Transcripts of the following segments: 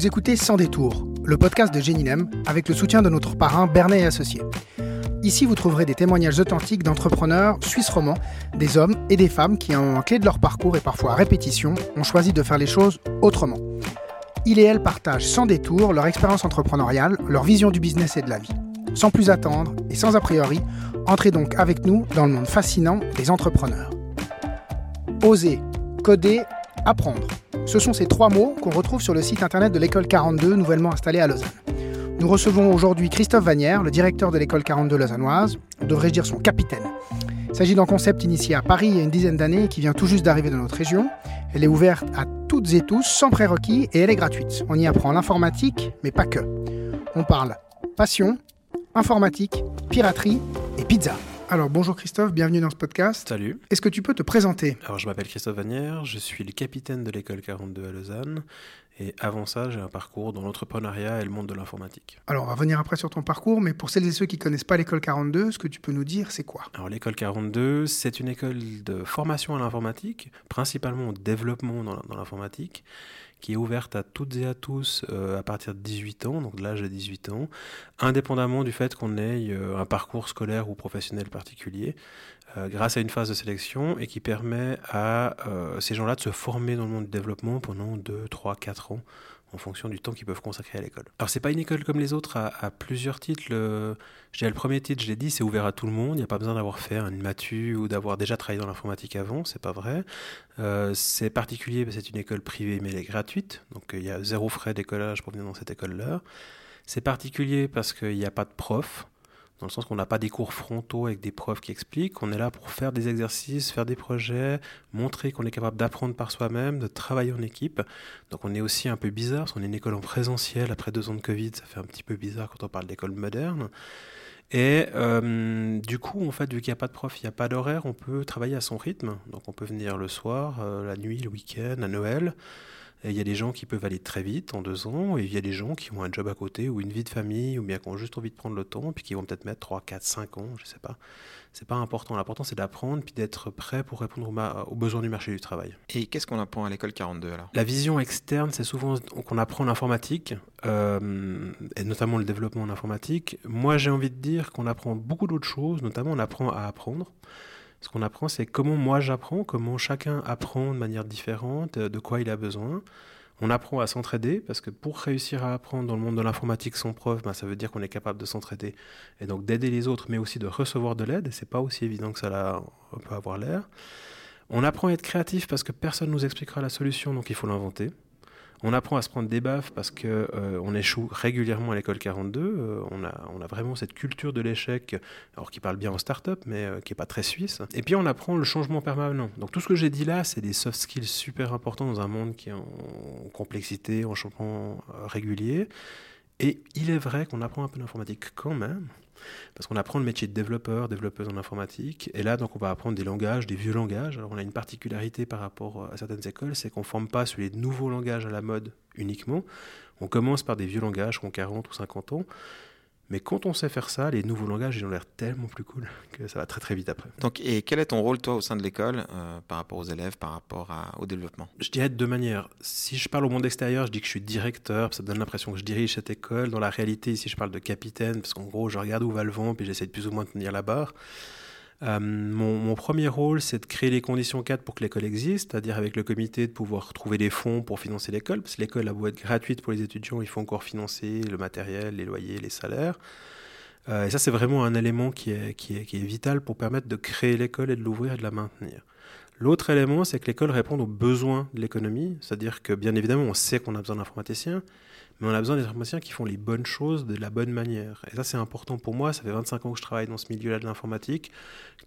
Vous écoutez Sans détour, le podcast de Géninem avec le soutien de notre parrain Bernet et Associés. Ici, vous trouverez des témoignages authentiques d'entrepreneurs suisses romans, des hommes et des femmes qui, en clé de leur parcours et parfois à répétition, ont choisi de faire les choses autrement. Ils et elles partagent sans détour leur expérience entrepreneuriale, leur vision du business et de la vie. Sans plus attendre et sans a priori, entrez donc avec nous dans le monde fascinant des entrepreneurs. Oser, coder, apprendre. Ce sont ces trois mots qu'on retrouve sur le site internet de l'école 42, nouvellement installée à Lausanne. Nous recevons aujourd'hui Christophe Vanière, le directeur de l'école 42 lausannoise, devrait dire son capitaine. Il s'agit d'un concept initié à Paris il y a une dizaine d'années et qui vient tout juste d'arriver dans notre région. Elle est ouverte à toutes et tous, sans prérequis, et elle est gratuite. On y apprend l'informatique, mais pas que. On parle passion, informatique, piraterie et pizza. Alors bonjour Christophe, bienvenue dans ce podcast. Salut. Est-ce que tu peux te présenter? Alors je m'appelle Christophe Vanière, je suis le capitaine de l'école 42 à Lausanne. Et avant ça, j'ai un parcours dans l'entrepreneuriat et le monde de l'informatique. Alors, on va revenir après sur ton parcours, mais pour celles et ceux qui ne connaissent pas l'école 42, ce que tu peux nous dire, c'est quoi? Alors, l'école 42, c'est une école de formation à l'informatique, principalement au développement dans l'informatique, qui est ouverte à toutes et à tous euh, à partir de 18 ans, donc de l'âge de 18 ans, indépendamment du fait qu'on ait euh, un parcours scolaire ou professionnel particulier, euh, grâce à une phase de sélection et qui permet à ces gens-là de se former dans le monde du développement pendant 2, 3, 4 ans en fonction du temps qu'ils peuvent consacrer à l'école. Alors c'est pas une école comme les autres à, plusieurs titres. Le, le premier titre, je l'ai dit, c'est ouvert à tout le monde. Il n'y a pas besoin d'avoir fait une matu ou d'avoir déjà travaillé dans l'informatique avant, c'est pas vrai. Euh, c'est particulier, c'est une école privée mais elle est gratuite, donc il y a zéro frais d'écolage pour venir dans cette école-là. C'est particulier parce qu'il n'y a pas de prof dans le sens qu'on n'a pas des cours frontaux avec des profs qui expliquent, on est là pour faire des exercices, faire des projets, montrer qu'on est capable d'apprendre par soi-même, de travailler en équipe. Donc on est aussi un peu bizarre, parce qu'on est une école en présentiel, après deux ans de Covid, ça fait un petit peu bizarre quand on parle d'école moderne. Et euh, du coup, en fait, vu qu'il n'y a pas de prof, il n'y a pas d'horaire, on peut travailler à son rythme. Donc on peut venir le soir, euh, la nuit, le week-end, à Noël il y a des gens qui peuvent aller très vite en deux ans, et il y a des gens qui ont un job à côté ou une vie de famille, ou bien qui ont juste envie de prendre le temps, puis qui vont peut-être mettre 3, 4, 5 ans, je ne sais pas. C'est pas important. L'important, c'est d'apprendre puis d'être prêt pour répondre aux, besoins du marché du travail. Et qu'est-ce qu'on apprend à l'école 42 alors? La vision externe, c'est souvent qu'on apprend l'informatique, euh, et notamment le développement en informatique. Moi, j'ai envie de dire qu'on apprend beaucoup d'autres choses, notamment on apprend à apprendre. Ce qu'on apprend, c'est comment moi j'apprends, comment chacun apprend de manière différente, euh, de quoi il a besoin. On apprend à s'entraider, parce que pour réussir à apprendre dans le monde de l'informatique sans prof, ben, ça veut dire qu'on est capable de s'entraider et donc d'aider les autres, mais aussi de recevoir de l'aide. Et c'est pas aussi évident que ça on peut avoir l'air. On apprend à être créatif parce que personne nous expliquera la solution, donc il faut l'inventer. On apprend à se prendre des baffes parce qu'on euh, échoue régulièrement à l'école 42. Euh, on, a, on vraiment cette culture de l'échec, alors qui parle bien en start-up, mais euh, qui n'est pas très suisse. Et puis on apprend le changement permanent. Donc tout ce que j'ai dit là, c'est des soft skills super importants dans un monde qui est en complexité, en changement régulier. Et il est vrai qu'on apprend un peu d'informatique quand même. Parce qu'on apprend le métier de développeur, développeuse en informatique. Et là, donc, on va apprendre des langages, des vieux langages. Alors, on a une particularité par rapport à certaines écoles, c'est qu'on ne forme pas sur les nouveaux langages à la mode uniquement. On commence par des vieux langages qui ont 40 ou 50 ans. Mais quand on sait faire ça, les nouveaux langages, ils ont l'air tellement plus cool que ça va très très vite après. Donc, et quel est ton rôle, toi, au sein de l'école, euh, par rapport aux élèves, par rapport au développement? Je dirais de deux manières. Si je parle au monde extérieur, je dis que je suis directeur, ça donne l'impression que je dirige cette école. Dans la réalité, ici, je parle de capitaine, parce qu'en gros, je regarde où va le vent, puis j'essaie de plus ou moins de tenir la barre. Euh, mon, premier rôle, c'est de créer les conditions cadres pour que l'école existe, c'est-à-dire avec le comité de pouvoir trouver des fonds pour financer l'école, parce que l'école a beau être gratuite pour les étudiants, il faut encore financer le matériel, les loyers, les salaires. Euh, et ça, c'est vraiment un élément qui est, qui, est, vital pour permettre de créer l'école et de l'ouvrir et de la maintenir. L'autre élément, c'est que l'école répond aux besoins de l'économie, c'est-à-dire que bien évidemment, on sait qu'on a besoin d'informaticiens, mais on a besoin d'informaticiens qui font les bonnes choses de la bonne manière. Et ça, c'est important pour moi. Ça fait 25 ans que je travaille dans ce milieu-là de l'informatique,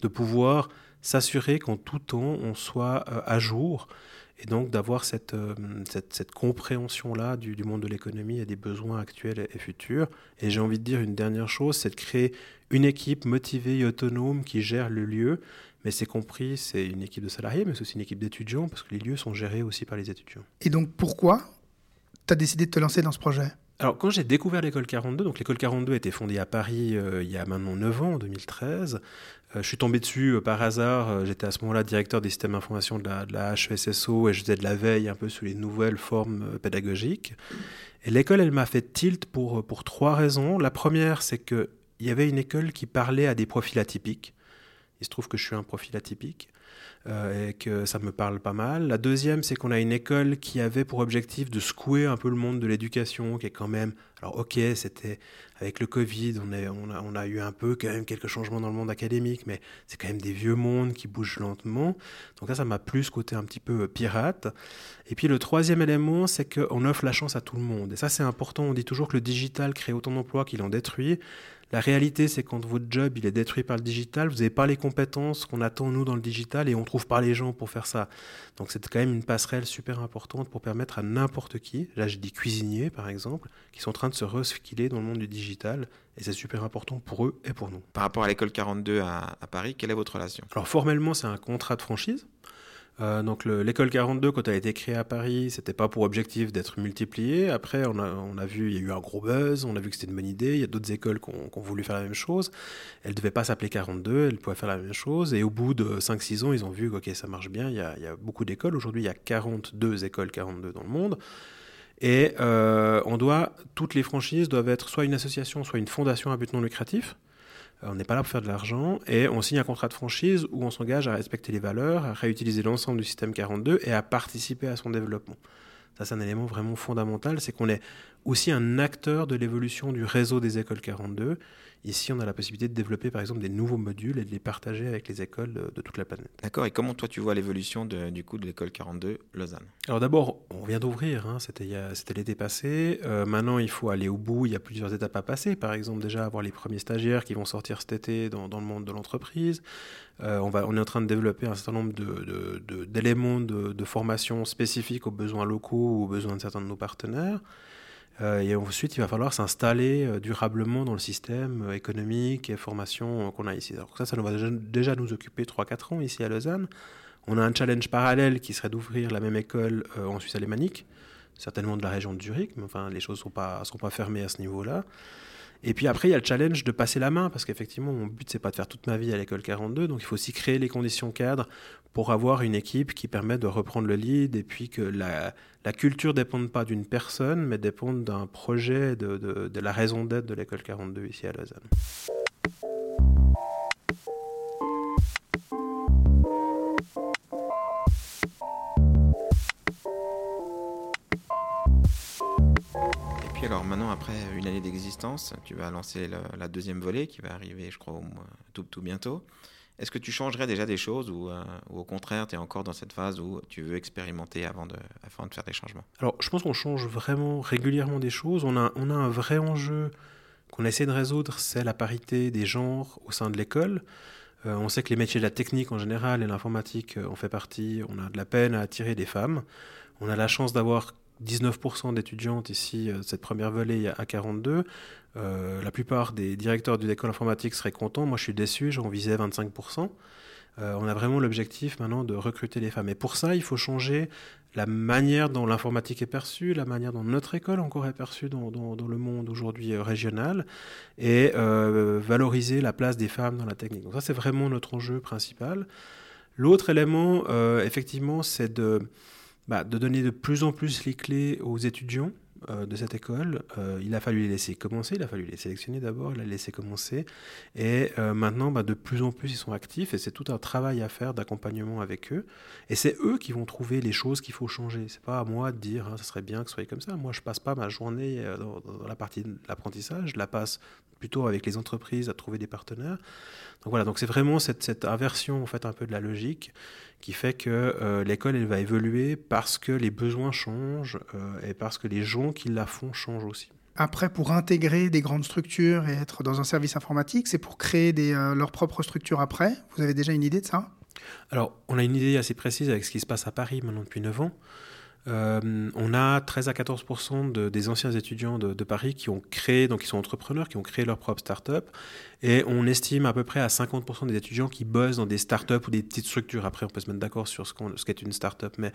de pouvoir s'assurer qu'en tout temps, on soit euh, à jour et donc d'avoir cette, euh, cette, cette compréhension-là du, du, monde de l'économie et des besoins actuels et, futurs. Et j'ai envie de dire une dernière chose, c'est de créer une équipe motivée et autonome qui gère le lieu. Mais c'est compris, c'est une équipe de salariés, mais c'est aussi une équipe d'étudiants, parce que les lieux sont gérés aussi par les étudiants. Et donc pourquoi tu as décidé de te lancer dans ce projet Alors, quand j'ai découvert l'école 42, donc l'école 42 a été fondée à Paris il y a maintenant 9 ans, en 2013. je suis tombé dessus par hasard. J'étais à ce moment-là directeur des systèmes d'information de la, de HESSO et je faisais de la veille un peu sur les nouvelles formes pédagogiques. Et l'école, elle m'a fait tilt pour, pour trois raisons. La première, c'est qu'il y avait une école qui parlait à des profils atypiques. Il se trouve que je suis un profil atypique. Euh, et que ça me parle pas mal. La deuxième, c'est qu'on a une école qui avait pour objectif de secouer un peu le monde de l'éducation, qui est quand même... Alors ok, c'était avec le Covid, on, a, eu un peu quand même quelques changements dans le monde académique, mais c'est quand même des vieux mondes qui bougent lentement. Donc là, ça m'a plus côté un petit peu euh, pirate. Et puis le troisième élément, c'est qu'on offre la chance à tout le monde. Et ça, c'est important. On dit toujours que le digital crée autant d'emplois qu'il en détruit. La réalité, c'est quand votre job il est détruit par le digital, vous n'avez pas les compétences qu'on attend nous dans le digital et on trouve pas les gens pour faire ça. Donc c'est quand même une passerelle super importante pour permettre à n'importe qui, là je dis cuisiniers par exemple, qui sont en train de se reskiller dans le monde du digital et c'est super important pour eux et pour nous. Par rapport à l'école 42 à, à Paris, quelle est votre relation? Alors formellement c'est un contrat de franchise. Euh, donc l'école 42, quand elle a été créée à Paris, c'était pas pour objectif d'être multipliée. Après, on a, vu, il y a eu un gros buzz, on a vu que c'était une bonne idée. Il y a d'autres écoles qui ont, voulu faire la même chose. Elle devait pas s'appeler 42, elle pouvait faire la même chose. Et au bout de 5-6 ans, ils ont vu que okay, ça marche bien. Il y a, il y a beaucoup d'écoles. Aujourd'hui, il y a 42 écoles 42 dans le monde. Et euh, on doit, toutes les franchises doivent être soit une association, soit une fondation à but non lucratif. Euh, on n'est pas là pour faire de l'argent et on signe un contrat de franchise où on s'engage à respecter les valeurs, à réutiliser l'ensemble du système 42 et à participer à son développement. Ça, c'est un élément vraiment fondamental, c'est qu'on est aussi un acteur de l'évolution du réseau des écoles 42 Ici, on a la possibilité de développer par exemple des nouveaux modules et de les partager avec les écoles de, toute la planète. D'accord. Et comment toi tu vois l'évolution du coup de l'école 42 Lausanne? Alors d'abord, on vient d'ouvrir. Hein, c'était l'été passé. Euh, maintenant, il faut aller au bout. Il y a plusieurs étapes à passer. Par exemple, déjà avoir les premiers stagiaires qui vont sortir cet été dans, le monde de l'entreprise. Euh, on, va, on est en train de développer un certain nombre d'éléments de, de, formation spécifiques aux besoins locaux ou aux besoins de certains de nos partenaires. Euh, et ensuite, il va falloir s'installer euh, durablement dans le système euh, économique et formation qu'on a ici. Alors ça, ça va déjà, nous occuper 3-4 ans ici à Lausanne. On a un challenge parallèle qui serait d'ouvrir la même école en Suisse alémanique, certainement de la région de Zurich, mais enfin, les choses ne sont pas, sont pas fermées à ce niveau-là. Et puis après, il y a le challenge de passer la main, parce qu'effectivement, mon but, c'est pas de faire toute ma vie à l'école 42, donc il faut aussi créer les conditions cadres pour avoir une équipe qui permet de reprendre le lead, et puis que la, la culture dépende pas d'une personne, mais dépend d'un projet, de, de la raison d'être de l'école 42 ici à Lausanne. Alors maintenant, après une année d'existence, tu vas lancer la deuxième volée qui va arriver, je crois, tout, bientôt. Est-ce que tu changerais déjà des choses ou, euh, au contraire, tu es encore dans cette phase où tu veux expérimenter avant de, faire des changements? Alors, je pense qu'on change vraiment régulièrement des choses. On a, un vrai enjeu qu'on essaie de résoudre, c'est la parité des genres au sein de l'école. Euh, on sait que les métiers de la technique en général et l'informatique en fait partie. On a de la peine à attirer des femmes. On a la chance d'avoir 19% d'étudiantes ici, euh, cette première volée à 42. Euh, la plupart des directeurs d'une école informatique seraient contents. Moi, je suis déçu, j'en visais 25%. Euh, on a vraiment l'objectif maintenant de recruter les femmes. Et pour ça, il faut changer la manière dont l'informatique est perçue, la manière dont notre école encore est perçue dans, le monde aujourd'hui régional, et valoriser la place des femmes dans la technique. Donc ça, c'est vraiment notre enjeu principal. L'autre élément, effectivement, c'est de bah, de donner de plus en plus les clés aux étudiants euh, de cette école. Euh, il a fallu les laisser commencer, il a fallu les sélectionner d'abord, il a laissé commencer. Et euh, maintenant, bah, de plus en plus, ils sont actifs et c'est tout un travail à faire d'accompagnement avec eux. Et c'est eux qui vont trouver les choses qu'il faut changer. C'est pas à moi de dire, hein, ça serait bien que ce soit comme ça. Moi, je passe pas ma journée dans, dans la partie de l'apprentissage, je la passe plutôt avec les entreprises à trouver des partenaires. Donc voilà, donc c'est vraiment cette, cette, inversion en fait un peu de la logique qui fait que euh, l'école elle va évoluer parce que les besoins changent euh, et parce que les gens qui la font changent aussi. Après, pour intégrer des grandes structures et être dans un service informatique, c'est pour créer des, euh, leurs propres structures après. Vous avez déjà une idée de ça? Alors, on a une idée assez précise avec ce qui se passe à Paris maintenant depuis 9 ans. Euh, on a 13 à 14 de, des anciens étudiants de, Paris qui ont créé, donc qui sont entrepreneurs, qui ont créé leur propre start-up Et on estime à peu près à 50% des étudiants qui bossent dans des startups ou des petites structures. Après, on peut se mettre d'accord sur ce qu'est une startup. Mais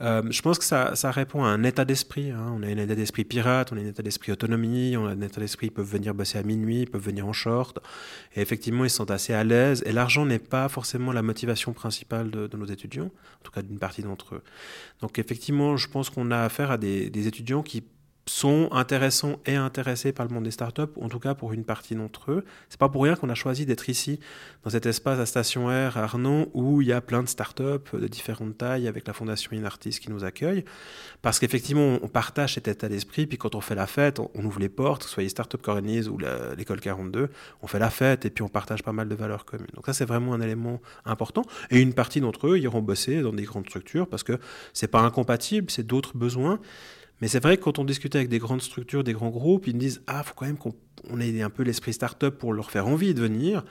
euh, je pense que ça, ça, répond à un état d'esprit. Hein. On a un état d'esprit pirate, on a un état d'esprit autonomie, on a un état d'esprit, ils peuvent venir bosser à minuit, ils peuvent venir en short. Et effectivement, ils sont assez à l'aise. Et l'argent n'est pas forcément la motivation principale de, nos étudiants, en tout cas d'une partie d'entre eux. Donc effectivement, je pense qu'on a affaire à des, des étudiants qui sont intéressants et intéressés par le monde des startups, en tout cas pour une partie d'entre eux. C'est pas pour rien qu'on a choisi d'être ici, dans cet espace à Station R à Arnon, où il y a plein de startups de différentes tailles, avec la Fondation Inartis qui nous accueille. Parce qu'effectivement, on partage cet état d'esprit, puis quand on fait la fête, on, ouvre les portes, que ce soit Startup Coronise ou l'école 42, on fait la fête et puis on partage pas mal de valeurs communes. Donc ça, c'est vraiment un élément important. Et une partie d'entre eux iront bosser dans des grandes structures, parce que c'est pas incompatible, c'est d'autres besoins. Mais c'est vrai que quand on discute avec des grandes structures, des grands groupes, ils nous disent Ah, faut quand même qu'on ait un peu l'esprit start-up pour leur faire envie de venir.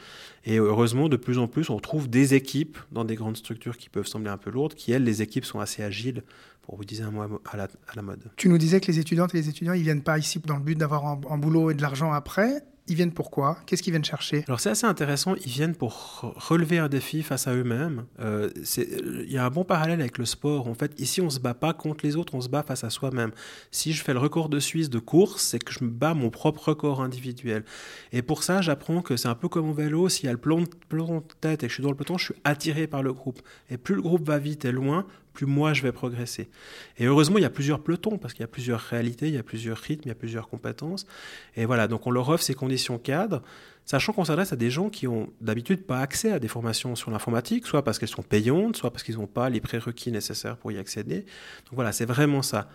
Et heureusement, de plus en plus, on trouve des équipes dans des grandes structures qui peuvent sembler un peu lourdes, qui, elles, les équipes sont assez agiles, pour vous dire un mot à la, à la mode. Tu nous disais que les étudiantes et les étudiants, ils viennent pas ici dans le but d'avoir un boulot et de l'argent après. Ils viennent pourquoi Qu'est-ce qu'ils viennent chercher? Alors c'est assez intéressant, ils viennent pour relever un défi face à eux-mêmes. Euh, il y a un bon parallèle avec le sport. En fait, ici, on ne se bat pas contre les autres, on se bat face à soi-même. Si je fais le record de Suisse de course, c'est que je me bats mon propre record individuel. Et pour ça, j'apprends que c'est un peu comme au vélo, s'il y a le peloton de tête et que je suis dans le peloton, je suis attiré par le groupe. Et plus le groupe va vite et loin, plus moi je vais progresser. Et heureusement, il y a plusieurs pelotons, parce qu'il y a plusieurs réalités, il y a plusieurs rythmes, il y a plusieurs compétences. Et voilà, donc on leur offre ces conditions cadres, sachant qu'on s'adresse à des gens qui ont d'habitude pas accès à des formations sur l'informatique, soit parce qu'elles sont payantes, soit parce qu'ils n'ont pas les prérequis nécessaires pour y accéder. Donc voilà, c'est vraiment ça.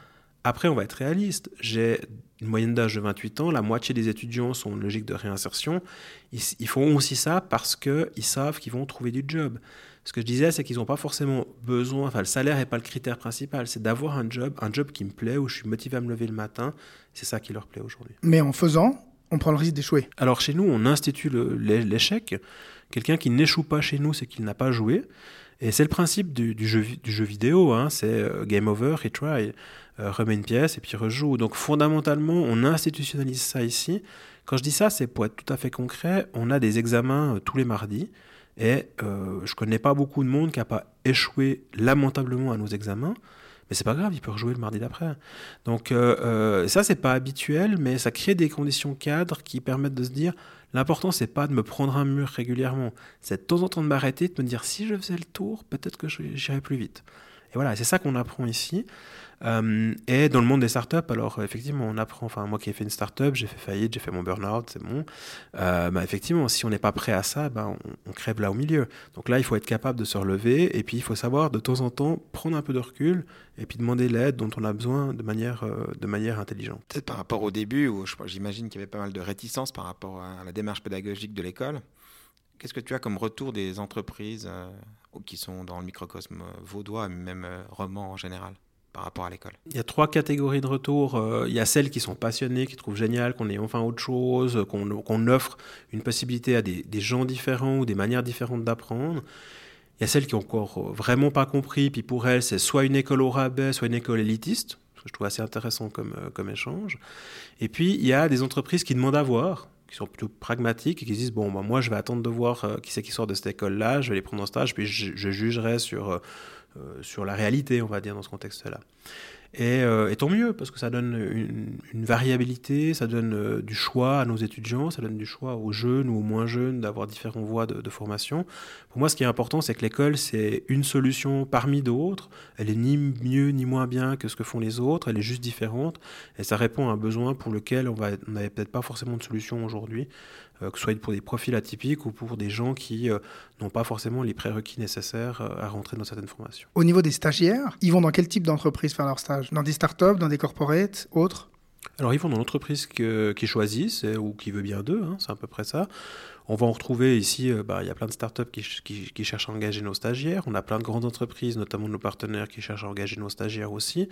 Après, on va être réaliste. J'ai une moyenne d'âge de 28 ans, la moitié des étudiants sont en logique de réinsertion. Ils, ils font aussi ça parce qu'ils savent qu'ils vont trouver du job. Ce que je disais, c'est qu'ils n'ont pas forcément besoin, enfin le salaire n'est pas le critère principal, c'est d'avoir un job, un job qui me plaît, où je suis motivé à me lever le matin. C'est ça qui leur plaît aujourd'hui. Mais en faisant, on prend le risque d'échouer. Alors chez nous, on institue l'échec. Quelqu'un qui n'échoue pas chez nous, c'est qu'il n'a pas joué. Et c'est le principe du, jeu, du jeu vidéo, hein. c'est euh, game over, retry, remet une pièce et puis rejoue. Donc fondamentalement, on institutionnalise ça ici. Quand je dis ça, c'est pour être tout à fait concret, on a des examens euh, tous les mardis. Et euh, je connais pas beaucoup de monde qui n'a pas échoué lamentablement à nos examens. Mais c'est pas grave, il peut rejouer le mardi d'après. Donc euh, euh, ça, c'est pas habituel, mais ça crée des conditions cadres qui permettent de se dire l'important, c'est pas de me prendre un mur régulièrement. C'est de temps en temps de m'arrêter, de me dire si je faisais le tour, peut-être que j'irais plus vite. Et voilà, c'est ça qu'on apprend ici. Euh, et dans le monde des startups, alors effectivement, on apprend, enfin moi qui ai fait une startup, j'ai fait faillite, j'ai fait mon burn-out, c'est bon. Euh, bah, effectivement, si on n'est pas prêt à ça, bah, on, crève là au milieu. Donc là, il faut être capable de se relever et puis il faut savoir de temps en temps prendre un peu de recul et puis demander l'aide dont on a besoin de manière, euh, de manière intelligente. Peut-être par rapport au début, où j'imagine qu'il y avait pas mal de réticence par rapport à la démarche pédagogique de l'école. Qu'est-ce que tu as comme retour des entreprises qui sont dans le microcosme vaudois, même roman en général par rapport à l'école? Il y a trois catégories de retour. Euh, il y a celles qui sont passionnées, qui trouvent génial qu'on ait enfin autre chose, qu'on offre une possibilité à des, gens différents ou des manières différentes d'apprendre. Il y a celles qui ont encore vraiment pas compris, puis pour elles, c'est soit une école au rabais, soit une école élitiste, ce que je trouve assez intéressant comme, euh, comme échange. Et puis, il y a des entreprises qui demandent à voir, qui sont plutôt pragmatiques et qui disent bon, bah, moi, je vais attendre de voir euh, qui c'est qui sort de cette école-là, je vais les prendre en stage, puis je, jugerai sur euh, sur la réalité, on va dire, dans ce contexte-là. Euh, et, tant mieux, parce que ça donne une, variabilité, ça donne euh, du choix à nos étudiants, ça donne du choix aux jeunes ou aux moins jeunes d'avoir différentes voies de, formation. Pour moi, ce qui est important, c'est que l'école, c'est une solution parmi d'autres. Elle est ni mieux ni moins bien que ce que font les autres, elle est juste différente, et ça répond à un besoin pour lequel on n'avait peut-être pas forcément de solution aujourd'hui. Euh, que ce soit pour des profils atypiques ou pour des gens qui euh, n'ont pas forcément les prérequis nécessaires euh, à rentrer dans certaines formations. Au niveau des stagiaires, ils vont dans quel type d'entreprise faire leur stage? Dans des startups, dans des corporates, autres? Alors ils vont dans l'entreprise qu'ils choisissent ou qui veut bien d'eux, hein, c'est à peu près ça. On va en retrouver ici, bah, il y a plein de startups qui, qui, qui, cherchent à engager nos stagiaires. On a plein de grandes entreprises, notamment nos partenaires, qui cherchent à engager nos stagiaires aussi.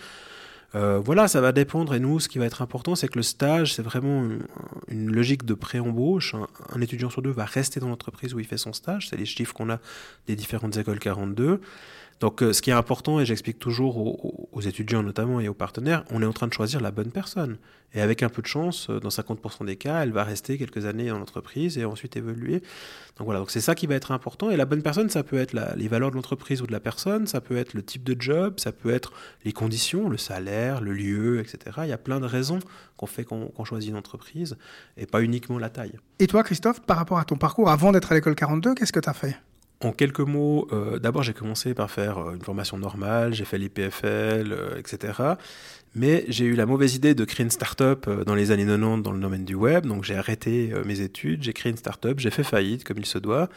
Euh, voilà, ça va dépendre. Et nous, ce qui va être important, c'est que le stage, c'est vraiment une, logique de pré-embauche. Un, étudiant sur deux va rester dans l'entreprise où il fait son stage. C'est les chiffres qu'on a des différentes écoles 42. Donc, euh, ce qui est important, et j'explique toujours aux, étudiants notamment et aux partenaires, on est en train de choisir la bonne personne. Et avec un peu de chance, euh, dans 50% des cas, elle va rester quelques années dans l'entreprise et ensuite évoluer. Donc voilà, donc c'est ça qui va être important. Et la bonne personne, ça peut être les valeurs de l'entreprise ou de la personne, ça peut être le type de job, ça peut être les conditions, le salaire, le lieu, etc. Il y a plein de raisons qu'on fait qu'on choisit une entreprise et pas uniquement la taille. Et toi, Christophe, par rapport à ton parcours avant d'être à l'école 42, qu'est-ce que tu as fait? En quelques mots, euh, d'abord j'ai commencé par faire euh, une formation normale, j'ai fait l'IPFL, euh, etc. Mais j'ai eu la mauvaise idée de créer une start-up euh, dans les années 90 dans le domaine du web. Donc j'ai arrêté euh, mes études, j'ai créé une start-up, j'ai fait faillite comme il se doit.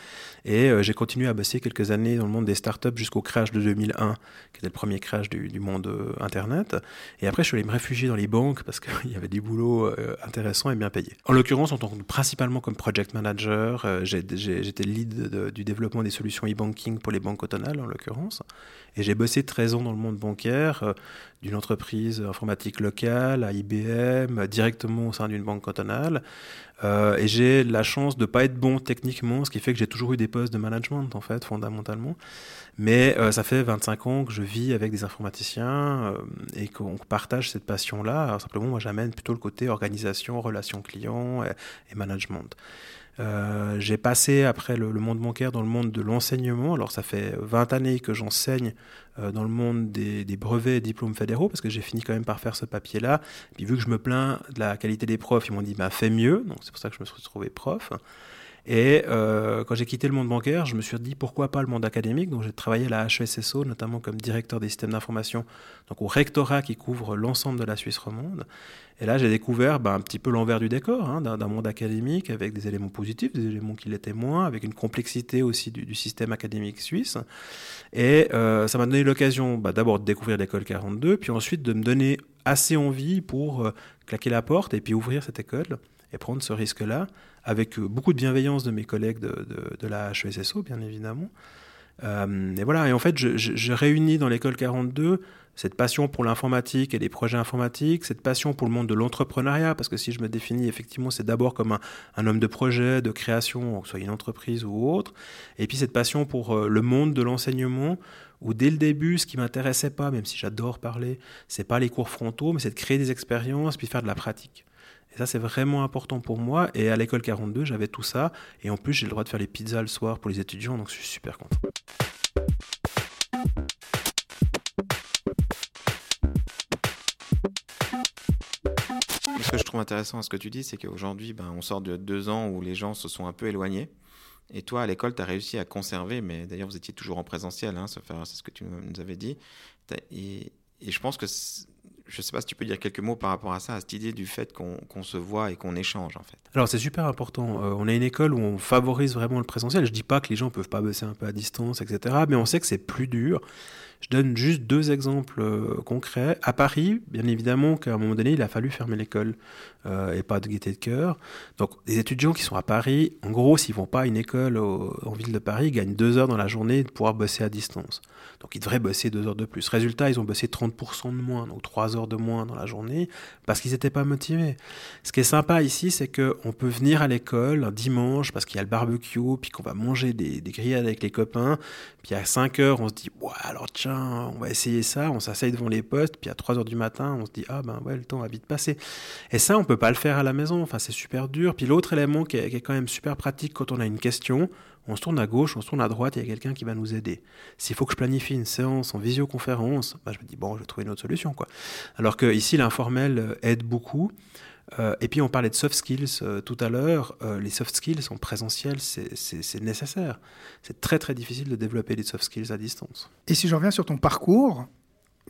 Et euh, j'ai continué à bosser quelques années dans le monde des start-up jusqu'au crash de 2001, qui était le premier crash du, monde Internet. Et après, je suis allé me réfugier dans les banques parce qu'il y avait des boulots intéressants et bien payés. En l'occurrence, en tant principalement comme project manager, j'étais lead du développement des solutions e-banking pour les banques autonales, en l'occurrence. Et j'ai bossé 13 ans dans le monde bancaire, d'une entreprise informatique locale à IBM, directement au sein d'une banque cantonale. Euh, et j'ai la chance de ne pas être bon techniquement, ce qui fait que j'ai toujours eu des postes de management, en fait, fondamentalement. Mais euh, ça fait 25 ans que je vis avec des informaticiens euh, et qu'on partage cette passion-là. simplement, moi, j'amène plutôt le côté organisation, relations clients et management. Euh, j'ai passé après le, monde bancaire dans le monde de l'enseignement. Alors ça fait 20 années que j'enseigne euh, dans le monde des, brevets et diplômes fédéraux parce que j'ai fini quand même par faire ce papier-là. Puis vu que je me plains de la qualité des profs, ils m'ont dit bah, fais mieux. Donc c'est pour ça que je me suis retrouvé prof. Et euh, quand j'ai quitté le monde bancaire, je me suis dit pourquoi pas le monde académique. Donc j'ai travaillé à la HESSO, notamment comme directeur des systèmes d'information, donc au rectorat qui couvre l'ensemble de la Suisse romande. Et là, j'ai découvert ben, un petit peu l'envers du décor hein, d'un monde académique avec des éléments positifs, des éléments qui l'étaient moins, avec une complexité aussi du, système académique suisse. Et euh, ça m'a donné l'occasion bah, d'abord de découvrir l'école 42, puis ensuite de me donner assez envie pour euh, claquer la porte et puis ouvrir cette école et prendre ce risque-là, avec euh, beaucoup de bienveillance de mes collègues de, la HESSO, bien évidemment. et voilà, et en fait, je réunis dans l'école 42 cette passion pour l'informatique et les projets informatiques, cette passion pour le monde de l'entrepreneuriat, parce que si je me définis effectivement, c'est d'abord comme un, homme de projet, de création, que ce soit une entreprise ou autre, et puis cette passion pour euh, le monde de l'enseignement, où dès le début, ce qui m'intéressait pas, même si j'adore parler, c'est pas les cours frontaux, mais c'est de créer des expériences, puis faire de la pratique. Et ça, c'est vraiment important pour moi. Et à l'école 42, j'avais tout ça. Et en plus, j'ai le droit de faire les pizzas le soir pour les étudiants, donc je suis super content. Ce que je trouve intéressant à ce que tu dis, c'est qu'aujourd'hui, ben, on sort de deux ans où les gens se sont un peu éloignés. Et toi, à l'école, tu as réussi à conserver, mais d'ailleurs, vous étiez toujours en présentiel, hein, c'est ce que tu nous avais dit. Et, et je pense que je ne sais pas si tu peux dire quelques mots par rapport à ça, à cette idée du fait qu'on se voit et qu'on échange en fait. Alors c'est super important. Euh, on a une école où on favorise vraiment le présentiel. Je dis pas que les gens peuvent pas bosser un peu à distance, etc. Mais on sait que c'est plus dur. Je donne juste deux exemples euh, concrets. À Paris, bien évidemment qu'à un moment donné, il a fallu fermer l'école euh, et pas de gaieté de cœur. Donc, les étudiants qui sont à Paris, en gros, s'ils vont pas à une école en ville de Paris, ils gagnent deux heures dans la journée de pouvoir bosser à distance. Donc, ils devraient bosser deux heures de plus. Résultat, ils ont bossé 30% de moins, donc trois heures de moins dans la journée, parce qu'ils n'étaient pas motivés. Ce qui est sympa ici, c'est qu'on peut venir à l'école un dimanche parce qu'il y a le barbecue, puis qu'on va manger des, des grillades avec les copains, puis à 5 heures, on se dit, ouais, alors on va essayer ça, on s'asseye devant les postes, puis à 3 heures du matin, on se dit, ah ben ouais, le temps va vite passer. Et ça, on peut pas le faire à la maison, enfin c'est super dur. Puis l'autre élément qui est, quand même super pratique quand on a une question, on se tourne à gauche, on se tourne à droite, il y a quelqu'un qui va nous aider. S'il faut que je planifie une séance en visioconférence, ben je me dis, bon, je vais trouver une autre solution. quoi. Alors que ici, l'informel euh, aide beaucoup. Euh, et puis on parlait de soft skills euh, tout à l'heure. Euh, les soft skills en présentiel, c'est nécessaire. C'est très très difficile de développer des soft skills à distance. Et si je reviens sur ton parcours,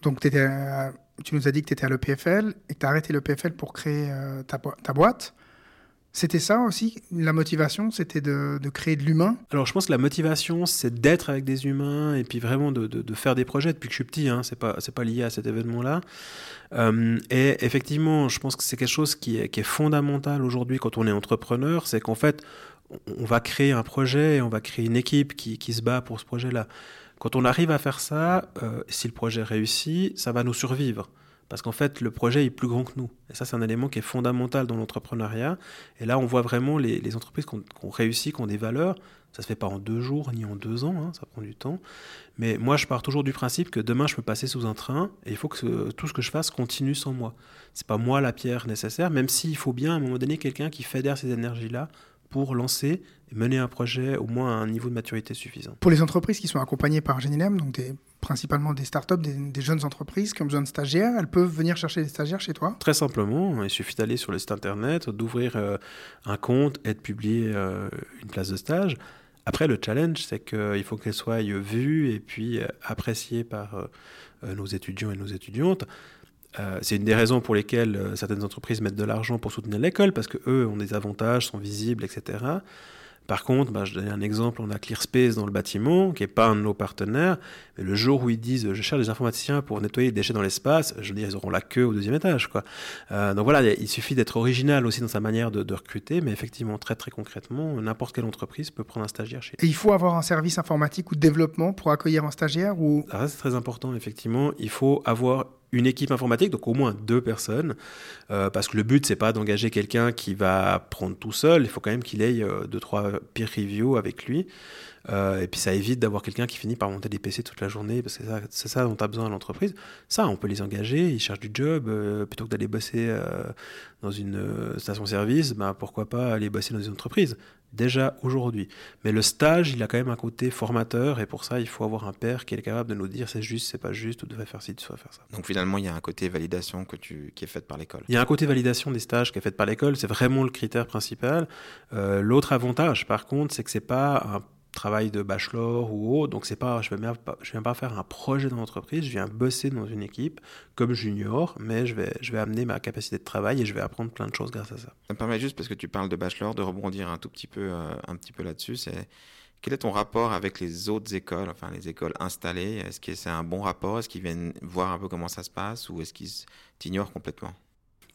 donc tu nous as dit que tu étais à l'EPFL et que tu as arrêté l'EPFL pour créer ta, boîte. C'était ça aussi, la motivation, c'était de, créer de l'humain? Alors je pense que la motivation, c'est d'être avec des humains et puis vraiment de, faire des projets depuis que je suis petit, hein, c'est pas, pas lié à cet événement-là. Euh, et effectivement, je pense que c'est quelque chose qui est, fondamental aujourd'hui quand on est entrepreneur, c'est qu'en fait, on va créer un projet et on va créer une équipe qui, qui se bat pour ce projet-là. Quand on arrive à faire ça, euh, si le projet réussit, ça va nous survivre Parce qu'en fait, le projet est plus grand que nous. Et ça, c'est un élément qui est fondamental dans l'entrepreneuriat. Et là, on voit vraiment les, entreprises qui ont, réussi, qui ont des valeurs. Ça se fait pas en deux jours ni en deux ans, hein, ça prend du temps. Mais moi, je pars toujours du principe que demain, je peux passer sous un train et il faut que tout ce que je fasse continue sans moi. C'est pas moi la pierre nécessaire, même s'il faut bien à un moment donné quelqu'un qui fédère ces énergies-là pour lancer et mener un projet au moins à un niveau de maturité suffisant. Pour les entreprises qui sont accompagnées par Genilem, donc des, principalement des startups, des, des jeunes entreprises qui ont besoin de stagiaires, elles peuvent venir chercher des stagiaires chez toi? Très simplement, il suffit d'aller sur le site internet, d'ouvrir euh, un compte et de publier euh, une place de stage. Après, le challenge, c'est qu'il faut qu'elle soit vue et puis euh, appréciée par nos étudiants et nos étudiantes. Euh, c'est une des raisons pour lesquelles euh, certaines entreprises mettent de l'argent pour soutenir l'école, parce qu'eux ont des avantages, sont visibles, etc. Par contre, bah, je donne un exemple, on a ClearSpace dans le bâtiment, qui n'est pas un de nos partenaires, mais le jour où ils disent je cherche des informaticiens pour nettoyer les déchets dans l'espace, je veux dire, ils auront la queue au deuxième étage. Quoi. Euh, donc voilà, il suffit d'être original aussi dans sa manière de, recruter, mais effectivement, très très concrètement, n'importe quelle entreprise peut prendre un stagiaire chez Et il faut avoir un service informatique ou de développement pour accueillir un stagiaire ou... Ça c'est très important, effectivement. Il faut avoir une équipe informatique, donc au moins deux personnes, euh, parce que le but c'est pas d'engager quelqu'un qui va prendre tout seul, il faut quand même qu'il ait euh, deux trois peer reviews avec lui, euh, et puis ça évite d'avoir quelqu'un qui finit par monter des PC toute la journée, parce que c'est ça, dont tu as besoin à l'entreprise. Ça, on peut les engager, ils cherchent du job, plutôt que d'aller bosser dans une station-service, bah, pourquoi pas aller bosser dans une entreprise déjà aujourd'hui. Mais le stage, il a quand même un côté formateur et pour ça, il faut avoir un père qui est capable de nous dire c'est juste, c'est pas juste, tu devrais faire ci, tu devrais faire ça. Donc finalement, il y a un côté validation que tu, qui est fait par l'école. Il y a un côté validation des stages qui est fait par l'école, c'est vraiment le critère principal. Euh, l'autre avantage, par contre, c'est que c'est pas un travail de bachelor ou autre. Donc c'est pas, je ne viens, viens pas faire un projet dans l'entreprise, je viens bosser dans une équipe comme junior, mais je vais, je vais amener ma capacité de travail et je vais apprendre plein de choses grâce à ça. Ça me permet juste, parce que tu parles de bachelor, de rebondir un tout petit peu, euh, peu là-dessus. C'est quel est ton rapport avec les autres écoles, enfin les écoles installées? Est-ce que c'est un bon rapport? Est-ce qu'ils viennent voir un peu comment ça se passe? Ou est-ce qu'ils t'ignorent complètement?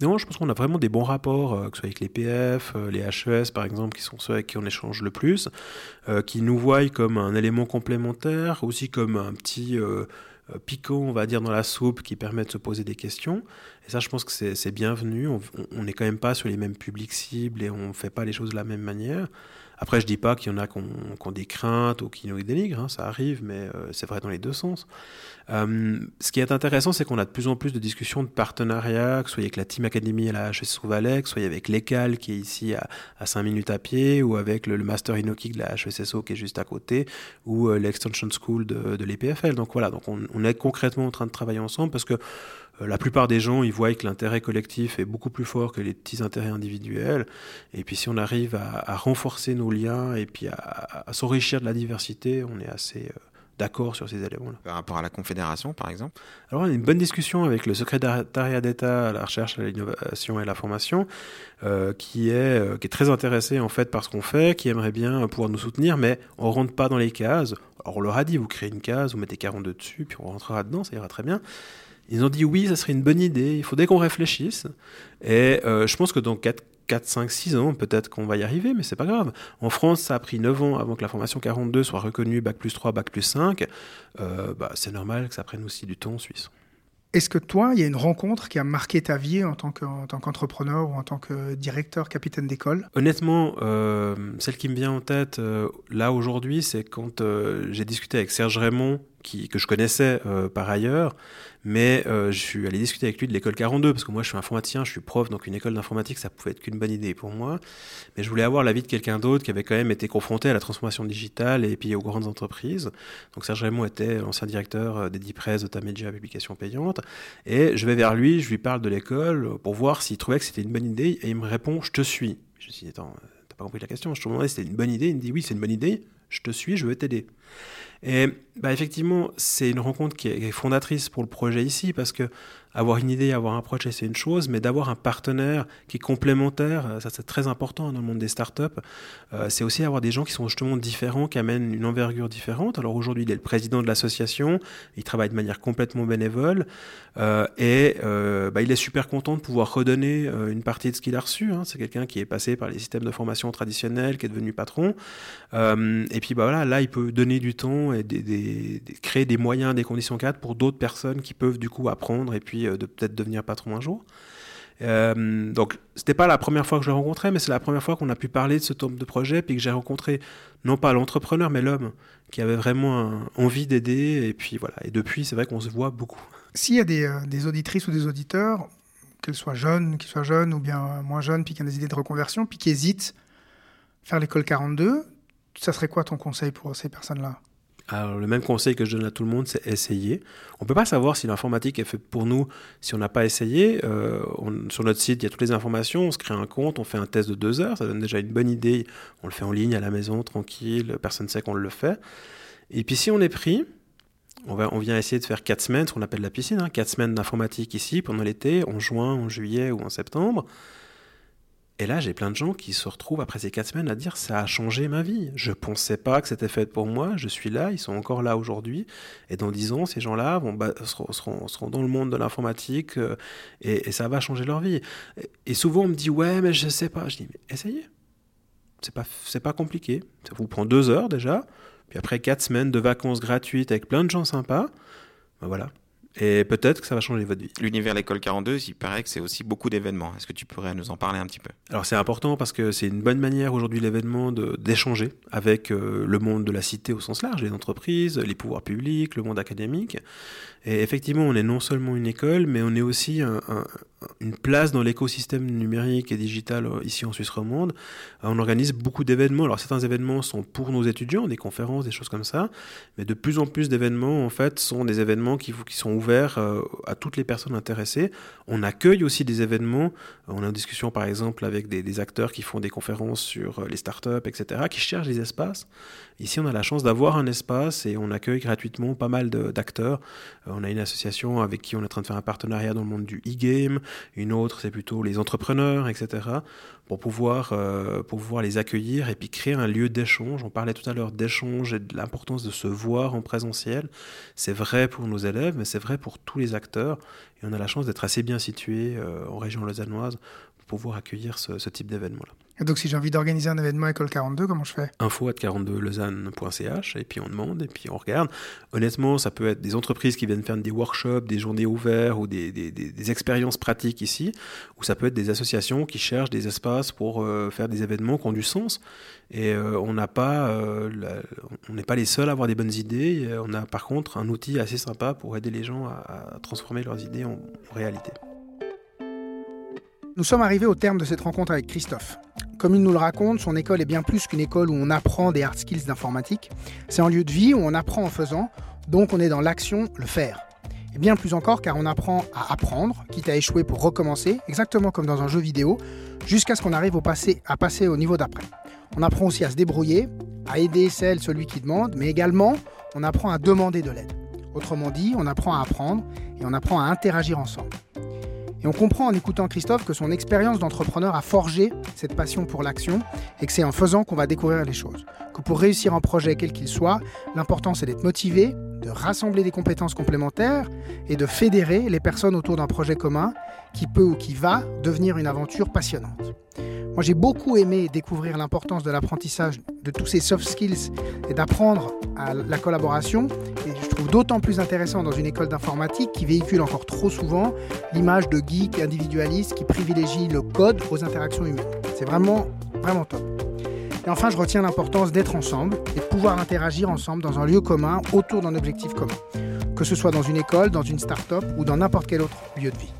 Non, je pense qu'on a vraiment des bons rapports, euh, que ce soit avec les PF, euh, les HES par exemple, qui sont ceux avec qui on échange le plus, euh, qui nous voient comme un élément complémentaire, aussi comme un petit piquant, on va dire, dans la soupe qui permet de se poser des questions. Et ça, je pense que c'est bienvenu. On n'est quand même pas sur les mêmes publics cibles et on ne fait pas les choses de la même manière. Après, je dis pas qu'il y en a qui ont, des craintes ou qui nous dénigrent, hein, ça arrive, mais euh, c'est vrai dans les deux sens. Euh, ce qui est intéressant, c'est qu'on a de plus en plus de discussions de partenariat, que ce soit avec la Team Academy à la HEC Rouvalais, que ce soit avec l'ECAL qui est ici à, à 5 minutes à pied, ou avec le, Master Inokik de la HESSO qui est juste à côté, ou euh, l'Extension School de, l'EPFL. Donc voilà, donc on, est concrètement en train de travailler ensemble parce que la plupart des gens, ils voient que l'intérêt collectif est beaucoup plus fort que les petits intérêts individuels. Et puis si on arrive à, renforcer nos liens et puis à, s'enrichir de la diversité, on est assez euh, d'accord sur ces éléments-là. Par rapport à la Confédération, par exemple? Alors, on a une bonne discussion avec le secrétariat d'État à la recherche, à l'innovation et à la formation, euh, qui, est, qui est très intéressé en fait par ce qu'on fait, qui aimerait bien pouvoir nous soutenir, mais on ne rentre pas dans les cases. Alors, on leur a dit, vous créez une case, vous mettez 42 dessus, puis on rentrera dedans, ça ira très bien. Ils ont dit oui, ça serait une bonne idée, il faudrait qu'on réfléchisse. Et euh, je pense que dans 4, 4 5, 6 ans, peut-être qu'on va y arriver, mais c'est pas grave. En France, ça a pris 9 ans avant que la formation 42 soit reconnue Bac plus 3, Bac plus 5. Euh, bah, c'est normal que ça prenne aussi du temps en Suisse. Est-ce que toi, il y a une rencontre qui a marqué ta vie en tant qu'entrepreneur ou en tant que directeur, capitaine d'école? Honnêtement, euh, celle qui me vient en tête là aujourd'hui, c'est quand j'ai discuté avec Serge Raymond, que je connaissais par ailleurs, mais euh, je suis allé discuter avec lui de l'école 42, parce que moi je suis informaticien, je suis prof, donc une école d'informatique, ça pouvait être qu'une bonne idée pour moi. Mais je voulais avoir l'avis de quelqu'un d'autre qui avait quand même été confronté à la transformation digitale et puis aux grandes entreprises. Donc Serge Raymond était l'ancien directeur euh, des Press de Publication Payante. Et je vais vers lui, je lui parle de l'école pour voir s'il trouvait que c'était une bonne idée, et il me répond Je te suis. Je me suis dit Attends, t'as pas compris la question Je te demandais si c'était une bonne idée. Il me dit Oui, c'est une bonne idée, je te suis, je veux t'aider. Et bah, effectivement, c'est une rencontre qui est fondatrice pour le projet ici, parce que avoir une idée, avoir un projet, c'est une chose, mais d'avoir un partenaire qui est complémentaire, euh, ça c'est très important dans le monde des startups. Euh, c'est aussi avoir des gens qui sont justement différents, qui amènent une envergure différente. Alors aujourd'hui, il est le président de l'association, il travaille de manière complètement bénévole, euh, et bah, il est super content de pouvoir redonner une partie de ce qu'il a reçu. Hein. C'est quelqu'un qui est passé par les systèmes de formation traditionnels, qui est devenu patron. et puis bah, voilà, là, il peut donner du temps et créer des moyens, des conditions cadres pour d'autres personnes qui peuvent du coup apprendre et puis de peut-être devenir patron un jour. Euh, donc, c'était pas la première fois que je le rencontrais, mais c'est la première fois qu'on a pu parler de ce type de projet, puis que j'ai rencontré non pas l'entrepreneur, mais l'homme qui avait vraiment envie d'aider. Et puis voilà. Et depuis, c'est vrai qu'on se voit beaucoup. S'il y a des, euh, auditrices ou des auditeurs, qu'elles soient jeunes, qu'ils soient jeunes ou bien moins jeunes, puis qui ont des idées de reconversion, puis qui hésitent à faire l'école 42, ça serait quoi ton conseil pour ces personnes-là? Alors, le même conseil que je donne à tout le monde, c'est essayer. On ne peut pas savoir si l'informatique est faite pour nous si on n'a pas essayé. Euh, sur notre site, il y a toutes les informations. On se crée un compte, on fait un test de deux heures. Ça donne déjà une bonne idée. On le fait en ligne, à la maison, tranquille. Personne ne sait qu'on le fait. Et puis, si on est pris, on, vient essayer de faire quatre semaines, ce qu'on appelle la piscine. Hein, quatre semaines d'informatique ici pendant l'été, en juin, en juillet ou en septembre. Et là, j'ai plein de gens qui se retrouvent après ces quatre semaines à dire ça a changé ma vie. Je pensais pas que c'était fait pour moi. Je suis là, ils sont encore là aujourd'hui. Et dans dix ans, ces gens-là vont seront, seront, dans le monde de l'informatique euh, et, ça va changer leur vie. Et, souvent, on me dit ouais, mais je sais pas. Je dis mais essayez. C'est pas c'est pas compliqué. Ça vous prend deux heures déjà. Puis après quatre semaines de vacances gratuites avec plein de gens sympas, ben voilà, et peut-être que ça va changer votre vie. L'univers L'école 42, il paraît que c'est aussi beaucoup d'événements. Est-ce que tu pourrais nous en parler un petit peu? Alors c'est important parce que c'est une bonne manière aujourd'hui l'événement d'échanger avec euh, le monde de la cité au sens large, les entreprises, les pouvoirs publics, le monde académique. Et effectivement, on est non seulement une école, mais on est aussi une place dans l'écosystème numérique et digital euh, ici en Suisse romande. Euh, on organise beaucoup d'événements. Alors certains événements sont pour nos étudiants, des conférences, des choses comme ça, mais de plus en plus d'événements en fait sont des événements qui, sont ouverts euh, à toutes les personnes intéressées. On accueille aussi des événements. On a une discussion par exemple avec des, des acteurs qui font des conférences sur les startups, etc., qui cherchent des espaces. Ici, on a la chance d'avoir un espace et on accueille gratuitement pas mal d'acteurs. Euh, on a une association avec qui on est en train de faire un partenariat dans le monde du e-game. Une autre, c'est plutôt les entrepreneurs, etc. Pour pouvoir, euh, pour pouvoir les accueillir et puis créer un lieu d'échange. On parlait tout à l'heure d'échange et de l'importance de se voir en présentiel. C'est vrai pour nos élèves, mais c'est vrai pour tous les acteurs. Et on a la chance d'être assez bien situé euh, en région lausannoise pouvoir accueillir ce, type d'événement-là. Donc, si j'ai envie d'organiser un événement École 42, comment je fais? Info at 42lausanne.ch et puis on demande et puis on regarde. Honnêtement, ça peut être des entreprises qui viennent faire des workshops, des journées ouvertes ou des, des, expériences pratiques ici, ou ça peut être des associations qui cherchent des espaces pour euh, faire des événements qui ont du sens. Et euh, on n'a pas, euh, on n'est pas les seuls à avoir des bonnes idées. On a par contre un outil assez sympa pour aider les gens à, transformer leurs idées en réalité. Nous sommes arrivés au terme de cette rencontre avec Christophe. Comme il nous le raconte, son école est bien plus qu'une école où on apprend des hard skills d'informatique. C'est un lieu de vie où on apprend en faisant, donc on est dans l'action, le faire. Et bien plus encore car on apprend à apprendre, quitte à échouer pour recommencer, exactement comme dans un jeu vidéo, jusqu'à ce qu'on arrive au passé, à passer au niveau d'après. On apprend aussi à se débrouiller, à aider celle, celui qui demande, mais également on apprend à demander de l'aide. Autrement dit, on apprend à apprendre et on apprend à interagir ensemble. Et on comprend en écoutant Christophe que son expérience d'entrepreneur a forgé cette passion pour l'action et que c'est en faisant qu'on va découvrir les choses. Que pour réussir un projet quel qu'il soit, l'important c'est d'être motivé, de rassembler des compétences complémentaires et de fédérer les personnes autour d'un projet commun qui peut ou qui va devenir une aventure passionnante. Moi, j'ai beaucoup aimé découvrir l'importance de l'apprentissage de tous ces soft skills et d'apprendre à la collaboration. Et je trouve d'autant plus intéressant dans une école d'informatique qui véhicule encore trop souvent l'image de geek individualiste qui privilégie le code aux interactions humaines. C'est vraiment, vraiment top. Et enfin, je retiens l'importance d'être ensemble et de pouvoir interagir ensemble dans un lieu commun autour d'un objectif commun, que ce soit dans une école, dans une start-up ou dans n'importe quel autre lieu de vie.